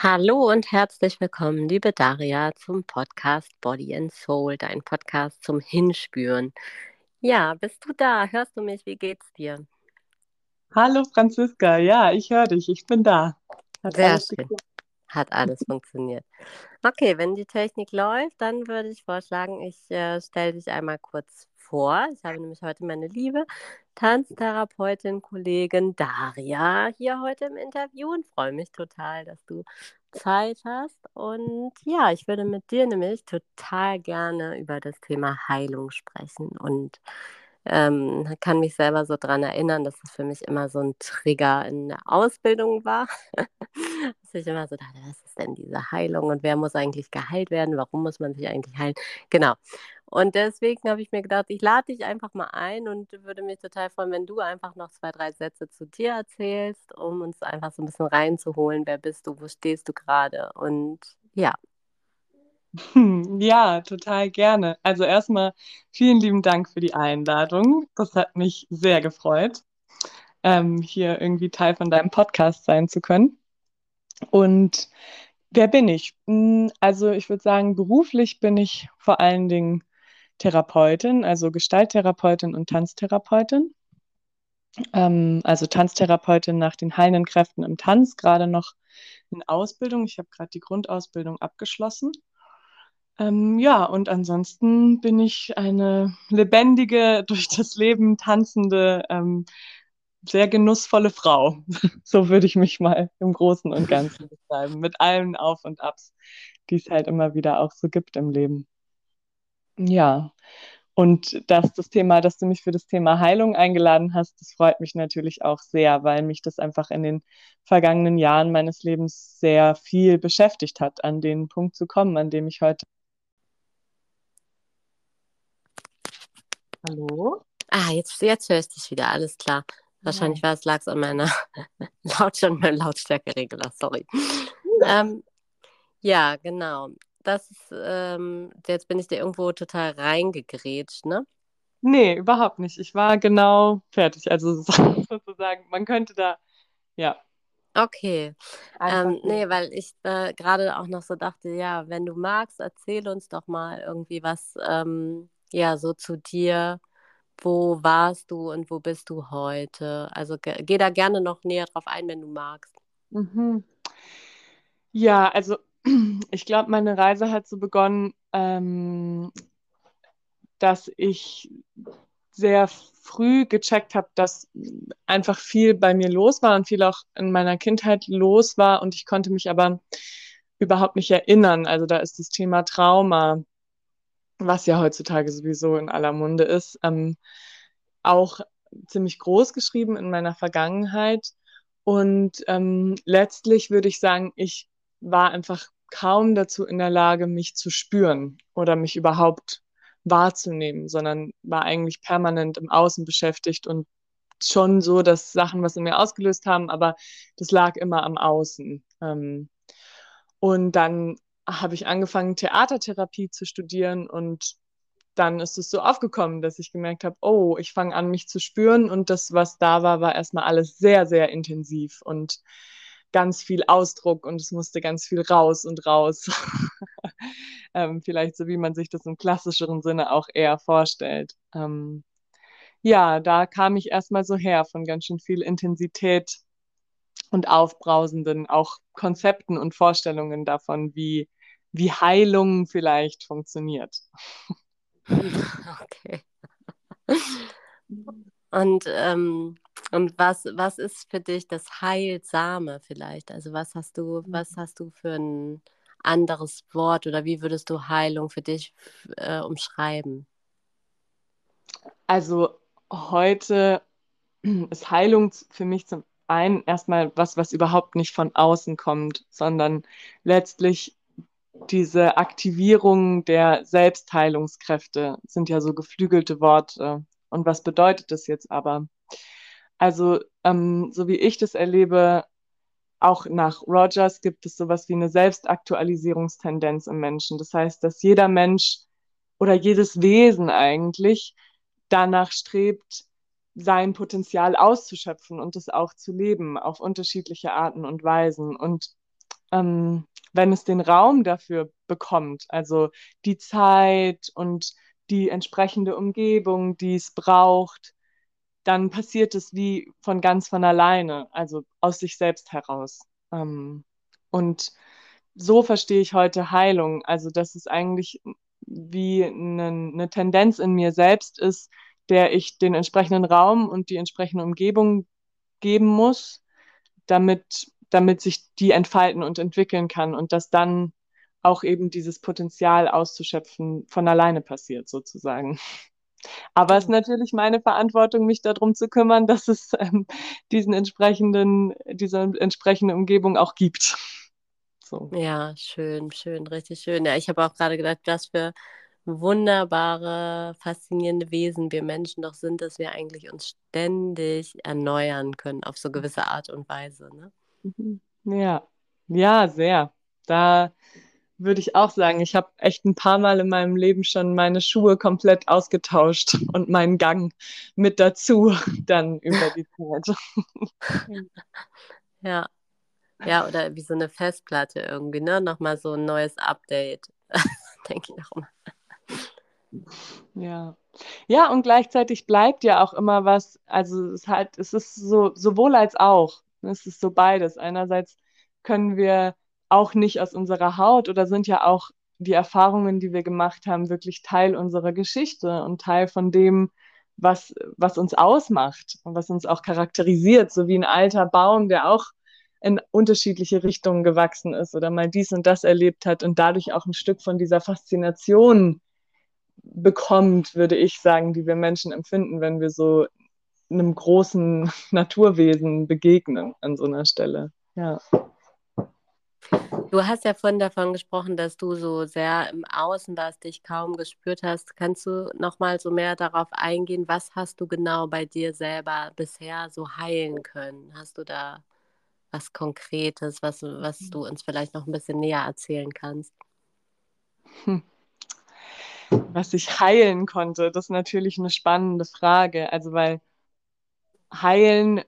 Hallo und herzlich willkommen, liebe Daria, zum Podcast Body and Soul, dein Podcast zum Hinspüren. Ja, bist du da? Hörst du mich? Wie geht's dir? Hallo Franziska, ja, ich höre dich, ich bin da. Hat Sehr alles schön. Geklappt. Hat alles funktioniert. Okay, wenn die Technik läuft, dann würde ich vorschlagen, ich äh, stelle dich einmal kurz vor. Ich habe nämlich heute meine liebe Tanztherapeutin, Kollegin Daria hier heute im Interview und freue mich total, dass du Zeit hast. Und ja, ich würde mit dir nämlich total gerne über das Thema Heilung sprechen und ähm, kann mich selber so daran erinnern, dass es für mich immer so ein Trigger in der Ausbildung war. dass ich immer so dachte, was ist denn diese Heilung und wer muss eigentlich geheilt werden? Warum muss man sich eigentlich heilen? Genau. Und deswegen habe ich mir gedacht, ich lade dich einfach mal ein und würde mich total freuen, wenn du einfach noch zwei, drei Sätze zu dir erzählst, um uns einfach so ein bisschen reinzuholen. Wer bist du? Wo stehst du gerade? Und ja. Ja, total gerne. Also erstmal vielen lieben Dank für die Einladung. Das hat mich sehr gefreut, ähm, hier irgendwie Teil von deinem Podcast sein zu können. Und wer bin ich? Hm, also ich würde sagen, beruflich bin ich vor allen Dingen Therapeutin, also Gestalttherapeutin und Tanztherapeutin. Ähm, also Tanztherapeutin nach den heilenden Kräften im Tanz, gerade noch in Ausbildung. Ich habe gerade die Grundausbildung abgeschlossen. Ähm, ja, und ansonsten bin ich eine lebendige, durch das Leben tanzende, ähm, sehr genussvolle Frau. so würde ich mich mal im Großen und Ganzen beschreiben, mit allen Auf und Abs, die es halt immer wieder auch so gibt im Leben. Ja, und dass das Thema, dass du mich für das Thema Heilung eingeladen hast, das freut mich natürlich auch sehr, weil mich das einfach in den vergangenen Jahren meines Lebens sehr viel beschäftigt hat, an den Punkt zu kommen, an dem ich heute. Hallo? Ah, jetzt, jetzt höre ich dich wieder, alles klar. Wahrscheinlich war es lag an meiner Lautstärke, Lautstärkeregler, sorry. ähm, ja, genau das ist, ähm, jetzt bin ich dir irgendwo total reingegrätscht, ne? Nee, überhaupt nicht. Ich war genau fertig. Also sozusagen, man könnte da, ja. Okay. Ähm, nee, weil ich äh, gerade auch noch so dachte, ja, wenn du magst, erzähl uns doch mal irgendwie was, ähm, ja, so zu dir. Wo warst du und wo bist du heute? Also geh da gerne noch näher drauf ein, wenn du magst. Mhm. Ja, also ich glaube, meine Reise hat so begonnen, ähm, dass ich sehr früh gecheckt habe, dass einfach viel bei mir los war und viel auch in meiner Kindheit los war und ich konnte mich aber überhaupt nicht erinnern. Also da ist das Thema Trauma, was ja heutzutage sowieso in aller Munde ist, ähm, auch ziemlich groß geschrieben in meiner Vergangenheit. Und ähm, letztlich würde ich sagen, ich war einfach kaum dazu in der Lage, mich zu spüren oder mich überhaupt wahrzunehmen, sondern war eigentlich permanent im Außen beschäftigt und schon so, dass Sachen was in mir ausgelöst haben, aber das lag immer am Außen. Ähm, und dann habe ich angefangen, Theatertherapie zu studieren und dann ist es so aufgekommen, dass ich gemerkt habe, oh, ich fange an, mich zu spüren und das, was da war, war erstmal alles sehr, sehr intensiv und ganz viel Ausdruck und es musste ganz viel raus und raus. ähm, vielleicht so, wie man sich das im klassischeren Sinne auch eher vorstellt. Ähm, ja, da kam ich erstmal so her von ganz schön viel Intensität und aufbrausenden auch Konzepten und Vorstellungen davon, wie, wie Heilung vielleicht funktioniert. Okay. Und ähm, und was, was ist für dich das Heilsame vielleicht? Also was hast du, was mhm. hast du für ein anderes Wort oder wie würdest du Heilung für dich äh, umschreiben? Also heute ist Heilung für mich zum einen erstmal was, was überhaupt nicht von außen kommt, sondern letztlich diese Aktivierung der Selbstheilungskräfte sind ja so geflügelte Worte. Und was bedeutet das jetzt aber? Also, ähm, so wie ich das erlebe, auch nach Rogers gibt es sowas wie eine Selbstaktualisierungstendenz im Menschen. Das heißt, dass jeder Mensch oder jedes Wesen eigentlich danach strebt, sein Potenzial auszuschöpfen und es auch zu leben auf unterschiedliche Arten und Weisen. Und ähm, wenn es den Raum dafür bekommt, also die Zeit und die entsprechende Umgebung, die es braucht, dann passiert es wie von ganz von alleine, also aus sich selbst heraus. Ähm, und so verstehe ich heute Heilung. Also, dass es eigentlich wie eine, Tendenz in mir selbst ist, der ich den entsprechenden Raum und die entsprechende Umgebung geben muss, damit, damit sich die entfalten und entwickeln kann und dass dann auch eben dieses Potenzial auszuschöpfen von alleine passiert, sozusagen. Aber es ist natürlich meine Verantwortung, mich darum zu kümmern, dass es ähm, diesen entsprechenden, diese entsprechende Umgebung auch gibt. So. Ja, schön, schön, richtig schön. Ja, ich habe auch gerade gedacht, was für wunderbare, faszinierende Wesen wir Menschen doch sind, dass wir eigentlich uns ständig erneuern können auf so gewisse Art und Weise. Ne? Mhm. Ja, ja, sehr. Da würde ich auch sagen, ich habe echt ein paar Mal in meinem Leben schon meine Schuhe komplett ausgetauscht und meinen Gang mit dazu dann über die Zeit. ja. Ja, oder wie so eine Festplatte irgendwie, ne? Nochmal so ein neues Update. Denke ich auch immer. Ja. Ja, und gleichzeitig bleibt ja auch immer was, also es ist halt, es ist so sowohl als auch. Es ist so beides. Einerseits können wir auch nicht aus unserer Haut oder sind ja auch die Erfahrungen, die wir gemacht haben, wirklich Teil unserer Geschichte und Teil von dem, was, was uns ausmacht und was uns auch charakterisiert, so wie ein alter Baum, der auch in unterschiedliche Richtungen gewachsen ist oder mal dies und das erlebt hat und dadurch auch ein Stück von dieser Faszination bekommt, würde ich sagen, die wir Menschen empfinden, wenn wir so einem großen Naturwesen begegnen an so einer Stelle. Ja. Du hast ja vorhin davon gesprochen, dass du so sehr im Außen warst, dich kaum gespürt hast. Kannst du noch mal so mehr darauf eingehen, was hast du genau bei dir selber bisher so heilen können? Hast du da was Konkretes, was, was du uns vielleicht noch ein bisschen näher erzählen kannst? Hm. Was ich heilen konnte, das ist natürlich eine spannende Frage. Also, weil heilen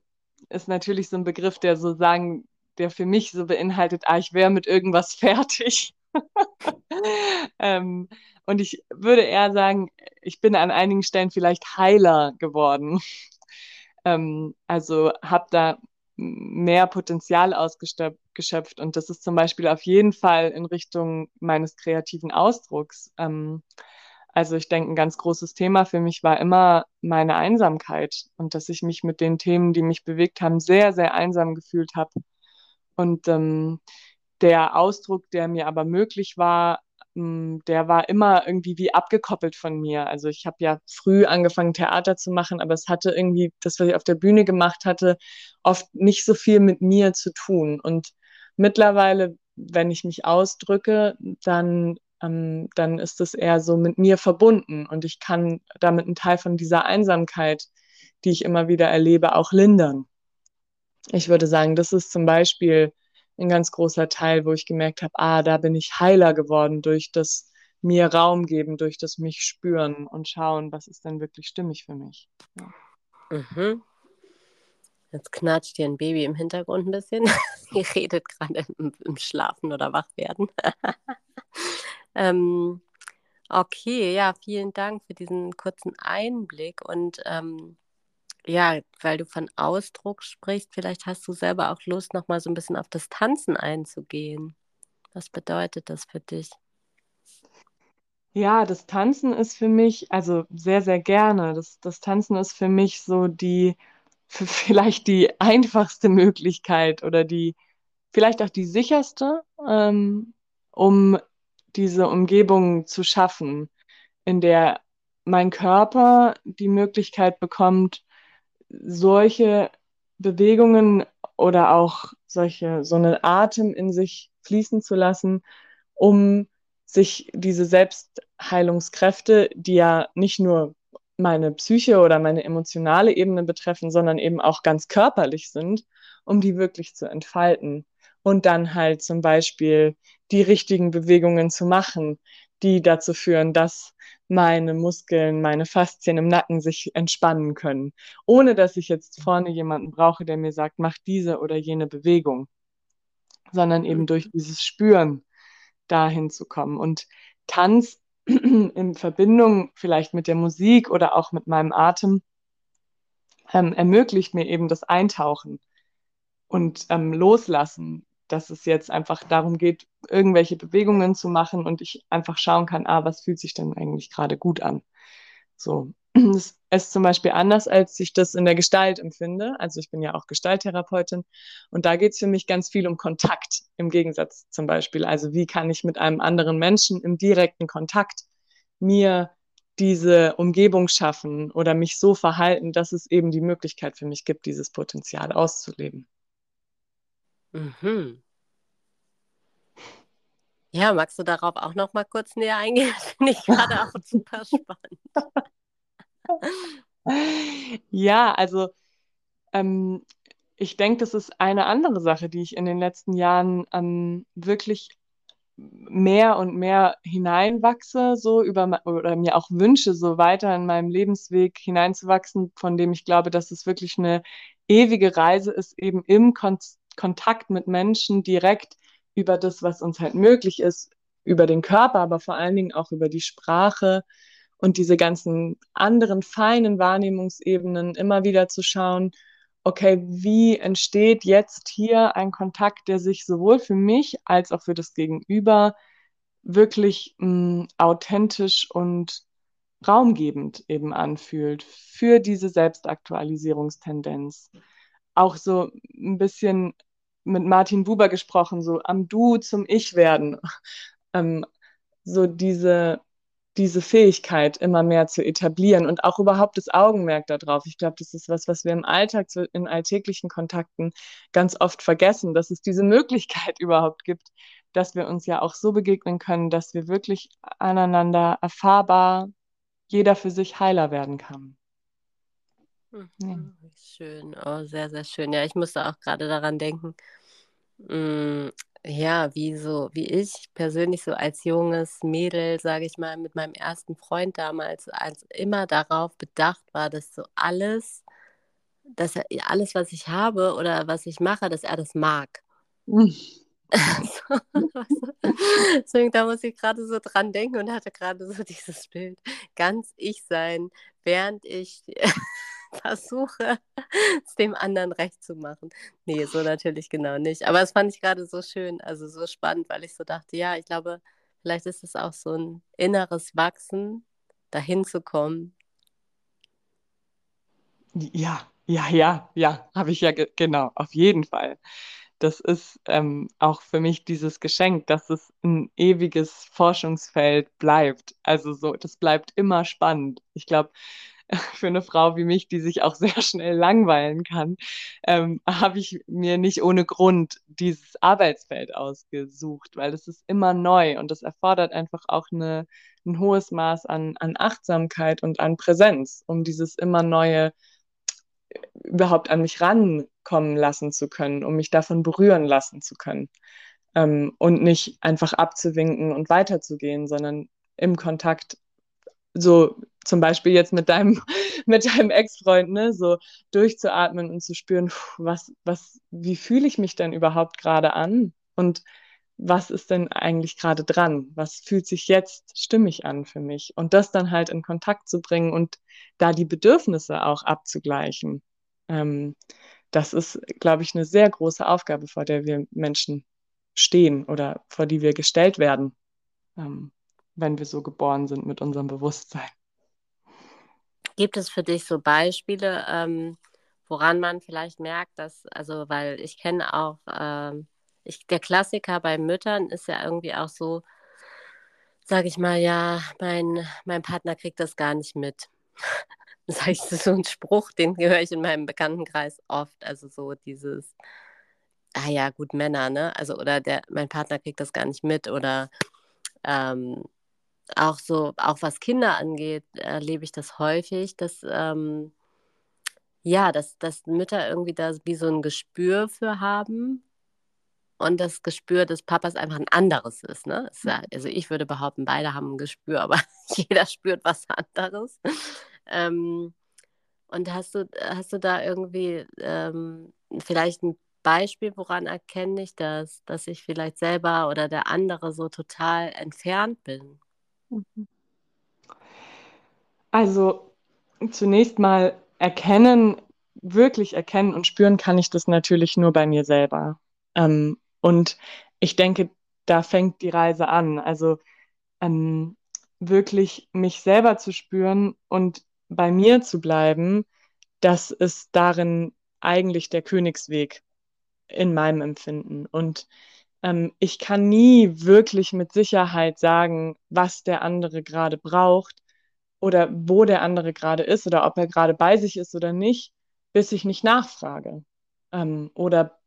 ist natürlich so ein Begriff, der so sagen der für mich so beinhaltet, ah, ich wäre mit irgendwas fertig. ähm, und ich würde eher sagen, ich bin an einigen Stellen vielleicht heiler geworden. ähm, also habe da mehr Potenzial ausgeschöpft. Und das ist zum Beispiel auf jeden Fall in Richtung meines kreativen Ausdrucks. Ähm, also ich denke, ein ganz großes Thema für mich war immer meine Einsamkeit und dass ich mich mit den Themen, die mich bewegt haben, sehr, sehr einsam gefühlt habe. Und ähm, der Ausdruck, der mir aber möglich war, hm, der war immer irgendwie wie abgekoppelt von mir. Also ich habe ja früh angefangen, Theater zu machen, aber es hatte irgendwie, das, was ich auf der Bühne gemacht hatte, oft nicht so viel mit mir zu tun. Und mittlerweile, wenn ich mich ausdrücke, dann, ähm, dann ist es eher so mit mir verbunden und ich kann damit einen Teil von dieser Einsamkeit, die ich immer wieder erlebe, auch lindern ich würde sagen, das ist zum Beispiel ein ganz großer Teil, wo ich gemerkt habe, ah, da bin ich heiler geworden durch das mir Raum geben, durch das mich spüren und schauen, was ist denn wirklich stimmig für mich. Ja. Mhm. Jetzt knatscht hier ein Baby im Hintergrund ein bisschen. Ihr redet gerade im, im, Schlafen oder Wachwerden. ähm, okay, ja, vielen Dank für diesen kurzen Einblick und ähm, ja, weil du von Ausdruck sprichst, vielleicht hast du selber auch Lust, noch mal so ein bisschen auf das Tanzen einzugehen. Was bedeutet das für dich? Ja, das Tanzen ist für mich, also sehr, sehr gerne. Das, das Tanzen ist für mich so die, vielleicht die einfachste Möglichkeit oder die, vielleicht auch die sicherste, ähm, um diese Umgebung zu schaffen, in der mein Körper die Möglichkeit bekommt, solche Bewegungen oder auch solche, so einen Atem in sich fließen zu lassen, um sich diese Selbstheilungskräfte, die ja nicht nur meine Psyche oder meine emotionale Ebene betreffen, sondern eben auch ganz körperlich sind, um die wirklich zu entfalten. Und dann halt zum Beispiel die richtigen Bewegungen zu machen, die dazu führen, dass meine Muskeln, meine Faszien im Nacken sich entspannen können, ohne dass ich jetzt vorne jemanden brauche, der mir sagt, mach diese oder jene Bewegung. sondern eben durch mhm. dieses Spüren dahin zu kommen. Und Tanz in Verbindung vielleicht mit der Musik oder auch mit meinem Atem ähm, ermöglicht mir eben das Eintauchen und ähm, Loslassen, dass es jetzt einfach darum geht, irgendwelche Bewegungen zu machen und ich einfach schauen kann, ah, was fühlt sich denn eigentlich gerade gut an. So. Es ist zum Beispiel anders, als ich das in der Gestalt empfinde. Also ich bin ja auch Gestalttherapeutin und da geht es für mich ganz viel um Kontakt im Gegensatz zum Beispiel. Also wie kann ich mit einem anderen Menschen im direkten Kontakt mir diese Umgebung schaffen oder mich so verhalten, dass es eben die Möglichkeit für mich gibt, dieses Potenzial auszuleben. Mhm. Ja, magst du darauf auch noch mal kurz näher eingehen? Das finde ich gerade auch super spannend. Ja, also ähm, ich denke, das ist eine andere Sache, die ich in den letzten Jahren ähm, wirklich mehr und mehr hineinwachse, so über oder mir auch wünsche, so weiter in meinem Lebensweg hineinzuwachsen, von dem ich glaube, dass es wirklich eine ewige Reise ist, eben im Kon Kontakt mit Menschen direkt über das, was uns halt möglich ist, über den Körper, aber vor allen Dingen auch über die Sprache und diese ganzen anderen feinen Wahrnehmungsebenen immer wieder zu schauen, okay, wie entsteht jetzt hier ein Kontakt, der sich sowohl für mich als auch für das Gegenüber wirklich mh, hm, authentisch und raumgebend eben anfühlt für diese Selbstaktualisierungstendenz. Auch so ein bisschen mit Martin Buber gesprochen, so am Du zum Ich werden. Ähm, so diese diese Fähigkeit immer mehr zu etablieren und auch überhaupt das Augenmerk darauf. Ich glaube, das ist was, was wir im Alltag, in alltäglichen Kontakten ganz oft vergessen, dass es diese Möglichkeit überhaupt gibt, dass wir uns ja auch so begegnen können, dass wir wirklich aneinander erfahrbar, jeder für sich heiler werden kann. Mhm. Ja. Schön, oh, sehr, sehr schön. Ja, ich musste auch gerade daran denken, mm, ja, wie so, wie ich persönlich so als junges Mädel, sage ich mal, mit meinem ersten Freund damals, als immer darauf bedacht war, dass so alles, dass er alles, was ich habe oder was ich mache, dass er das mag. Deswegen, da muss ich gerade so dran denken und hatte gerade so dieses Bild, ganz ich sein, während ich versuche, es dem anderen recht zu machen. Nee, so natürlich genau nicht. Aber das fand ich gerade so schön, also so spannend, weil ich so dachte, ja, ich glaube, vielleicht ist es auch so ein inneres Wachsen, dahin zu kommen. Ja, ja, ja, ja, habe ich ja genau, auf jeden Fall. Das ist ähm, auch für mich dieses Geschenk, dass es ein ewiges Forschungsfeld bleibt. Also so, das bleibt immer spannend. Ich glaube, für eine Frau wie mich, die sich auch sehr schnell langweilen kann, ähm, habe ich mir nicht ohne Grund dieses Arbeitsfeld ausgesucht, weil es ist immer neu und das erfordert einfach auch eine, ein hohes Maß an, an Achtsamkeit und an Präsenz, um dieses immer neue überhaupt an mich rankommen lassen zu können, um mich davon berühren lassen zu können. Ähm, und nicht einfach abzuwinken und weiterzugehen, sondern im Kontakt so zum Beispiel jetzt mit deinem, mit deinem Ex-Freund, ne, so durchzuatmen und zu spüren, was, was, wie fühle ich mich denn überhaupt gerade an? Und was ist denn eigentlich gerade dran? Was fühlt sich jetzt stimmig an für mich? Und das dann halt in Kontakt zu bringen und da die Bedürfnisse auch abzugleichen. Ähm, das ist, glaube ich, eine sehr große Aufgabe, vor der wir Menschen stehen oder vor die wir gestellt werden. Ähm, wenn wir so geboren sind mit unserem Bewusstsein. Gibt es für dich so Beispiele, ähm, woran man vielleicht merkt, dass, also weil ich kenne auch, ähm, ich, der Klassiker bei Müttern ist ja irgendwie auch so, sage ich mal, ja, mein, mein Partner kriegt das gar nicht mit. Das heißt, so ein Spruch, den höre ich in meinem Bekanntenkreis oft. Also so dieses, ah ja, gut, Männer, ne? Also, oder der, mein Partner kriegt das gar nicht mit oder ähm, auch so, auch was Kinder angeht, erlebe ich das häufig, dass ähm, ja, dass, dass Mütter irgendwie da wie so ein Gespür für haben und das Gespür des Papas einfach ein anderes ist. Ne? also ich würde behaupten, beide haben ein Gespür, aber jeder spürt was anderes. Ähm, und hast du, hast du da irgendwie ähm, vielleicht ein Beispiel, woran erkenne ich das, dass ich vielleicht selber oder der andere so total entfernt bin? Mhm. Also zunächst mal erkennen, wirklich erkennen und spüren kann ich das natürlich nur bei mir selber. Ähm, und ich denke, da fängt die Reise an. Also ähm, wirklich mich selber zu spüren und bei mir zu bleiben, das ist darin eigentlich der Königsweg in meinem Empfinden. Und ähm, ich kann nie wirklich mit Sicherheit sagen, was der andere gerade braucht oder wo der andere gerade ist oder ob er gerade bei sich ist oder nicht, bis ich nicht nachfrage ähm, oder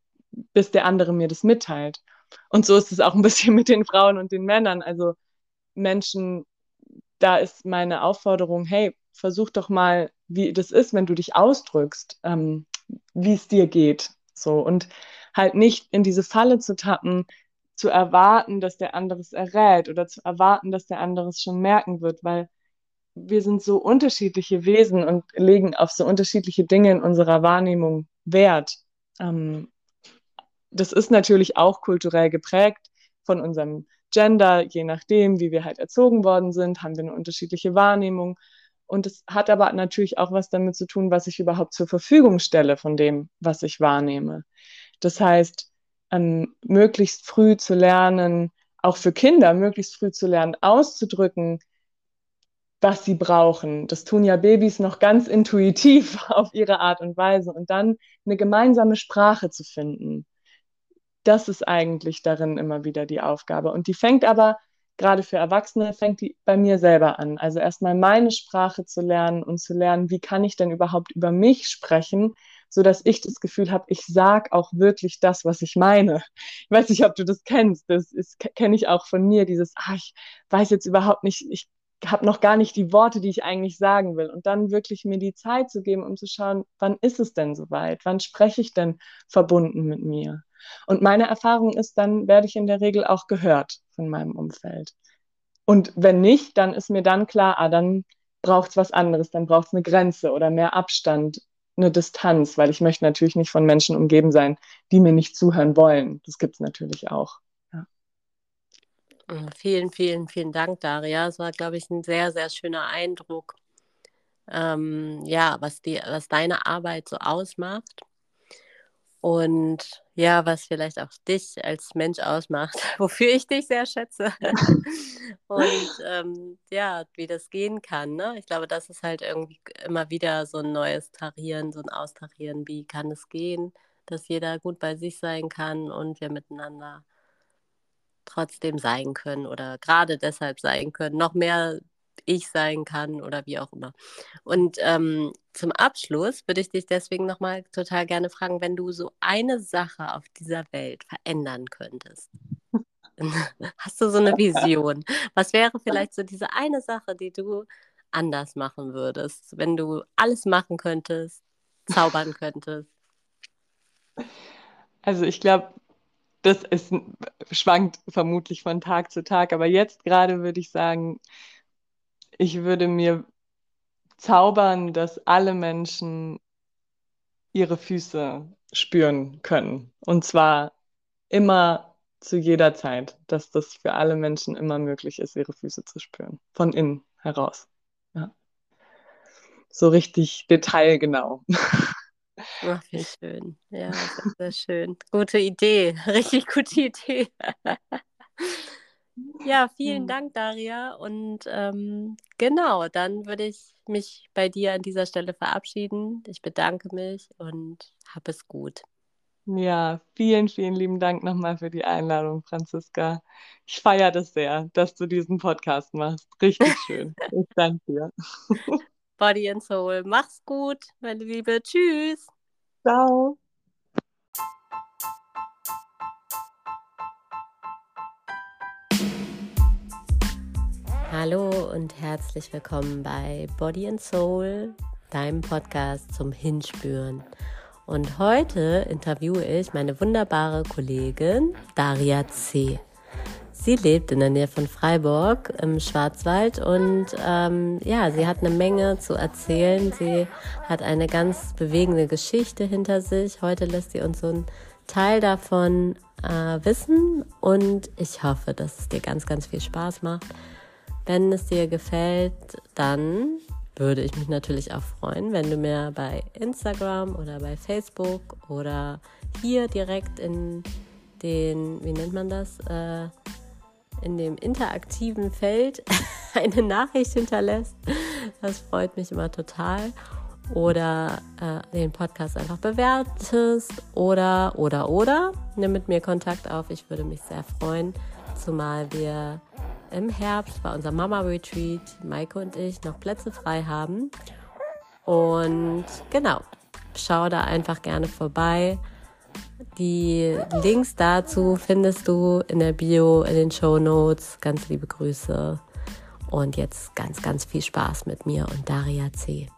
bis der andere mir das mitteilt. Und so ist es auch ein bisschen mit den Frauen und den Männern. Also Menschen, da ist meine Aufforderung, hey, versuch doch mal, wie das ist, wenn du dich ausdrückst, ähm, wie es dir geht. So und halt nicht in diese Falle zu tappen, zu erwarten, dass der andere es errät oder zu erwarten, dass der andere es schon merken wird, weil wir sind so unterschiedliche Wesen und legen auf so unterschiedliche Dinge in unserer Wahrnehmung Wert. Ähm, das ist natürlich auch kulturell geprägt von unserem Gender, je nachdem, wie wir halt erzogen worden sind, haben wir eine unterschiedliche Wahrnehmung. Und es hat aber natürlich auch was damit zu tun, was ich überhaupt zur Verfügung stelle von dem, was ich wahrnehme. Das heißt, ähm, möglichst früh zu lernen, auch für Kinder möglichst früh zu lernen, auszudrücken, was sie brauchen. Das tun ja Babys noch ganz intuitiv auf ihre Art und Weise. Und dann eine gemeinsame Sprache zu finden. Das ist eigentlich darin immer wieder die Aufgabe. Und die fängt aber gerade für Erwachsene fängt die bei mir selber an. Also erstmal meine Sprache zu lernen und zu lernen, wie kann ich denn überhaupt über mich sprechen, so dass ich das Gefühl habe, ich sage auch wirklich das, was ich meine. Ich weiß nicht, ob du das kennst. Das kenne ich auch von mir. Dieses, ah, ich weiß jetzt überhaupt nicht, ich habe noch gar nicht die Worte, die ich eigentlich sagen will. Und dann wirklich mir die Zeit zu geben, um zu schauen, wann ist es denn soweit? Wann spreche ich denn verbunden mit mir? Und meine Erfahrung ist, dann werde ich in der Regel auch gehört von meinem Umfeld. Und wenn nicht, dann ist mir dann klar, ah, dann braucht es was anderes, dann braucht es eine Grenze oder mehr Abstand, eine Distanz, weil ich möchte natürlich nicht von Menschen umgeben sein, die mir nicht zuhören wollen. Das gibt es natürlich auch. Ja. Vielen, vielen, vielen Dank, Daria. Es war, glaube ich, ein sehr, sehr schöner Eindruck, ähm, ja, was, die, was deine Arbeit so ausmacht. Und ja, was vielleicht auch dich als Mensch ausmacht, wofür ich dich sehr schätze. und ähm, ja, wie das gehen kann. Ne? Ich glaube, das ist halt irgendwie immer wieder so ein neues Tarieren, so ein Austarieren. Wie kann es gehen, dass jeder gut bei sich sein kann und wir miteinander trotzdem sein können oder gerade deshalb sein können, noch mehr ich sein kann oder wie auch immer. Und ähm, zum Abschluss würde ich dich deswegen nochmal total gerne fragen, wenn du so eine Sache auf dieser Welt verändern könntest. Hast du so eine Vision? Was wäre vielleicht so diese eine Sache, die du anders machen würdest, wenn du alles machen könntest, zaubern könntest? Also ich glaube, das ist, schwankt vermutlich von Tag zu Tag, aber jetzt gerade würde ich sagen, ich würde mir zaubern, dass alle Menschen ihre Füße spüren können. Und zwar immer zu jeder Zeit, dass das für alle Menschen immer möglich ist, ihre Füße zu spüren. Von innen heraus. Ja. So richtig detailgenau. Ach, wie schön. Ja, sehr, sehr schön. Gute Idee. Richtig gute Idee. Ja, vielen Dank, Daria. Und ähm, genau, dann würde ich mich bei dir an dieser Stelle verabschieden. Ich bedanke mich und hab es gut. Ja, vielen, vielen lieben Dank nochmal für die Einladung, Franziska. Ich feiere das sehr, dass du diesen Podcast machst. Richtig schön. Ich danke dir. Body and Soul. Mach's gut, meine Liebe. Tschüss. Ciao. Hallo und herzlich willkommen bei Body and Soul, deinem Podcast zum Hinspüren. Und heute interviewe ich meine wunderbare Kollegin Daria C. Sie lebt in der Nähe von Freiburg im Schwarzwald und ähm, ja, sie hat eine Menge zu erzählen. Sie hat eine ganz bewegende Geschichte hinter sich. Heute lässt sie uns so ein Teil davon äh, wissen und ich hoffe, dass es dir ganz, ganz viel Spaß macht. Wenn es dir gefällt, dann würde ich mich natürlich auch freuen, wenn du mir bei Instagram oder bei Facebook oder hier direkt in den, wie nennt man das, äh, in dem interaktiven Feld eine Nachricht hinterlässt. Das freut mich immer total. Oder äh, den Podcast einfach bewertest oder, oder, oder. Nimm mit mir Kontakt auf. Ich würde mich sehr freuen. Zumal wir im Herbst bei unserem Mama-Retreat, Maike und ich, noch Plätze frei haben. Und genau, schau da einfach gerne vorbei. Die Links dazu findest du in der Bio, in den Show Notes. Ganz liebe Grüße und jetzt ganz, ganz viel Spaß mit mir und Daria C.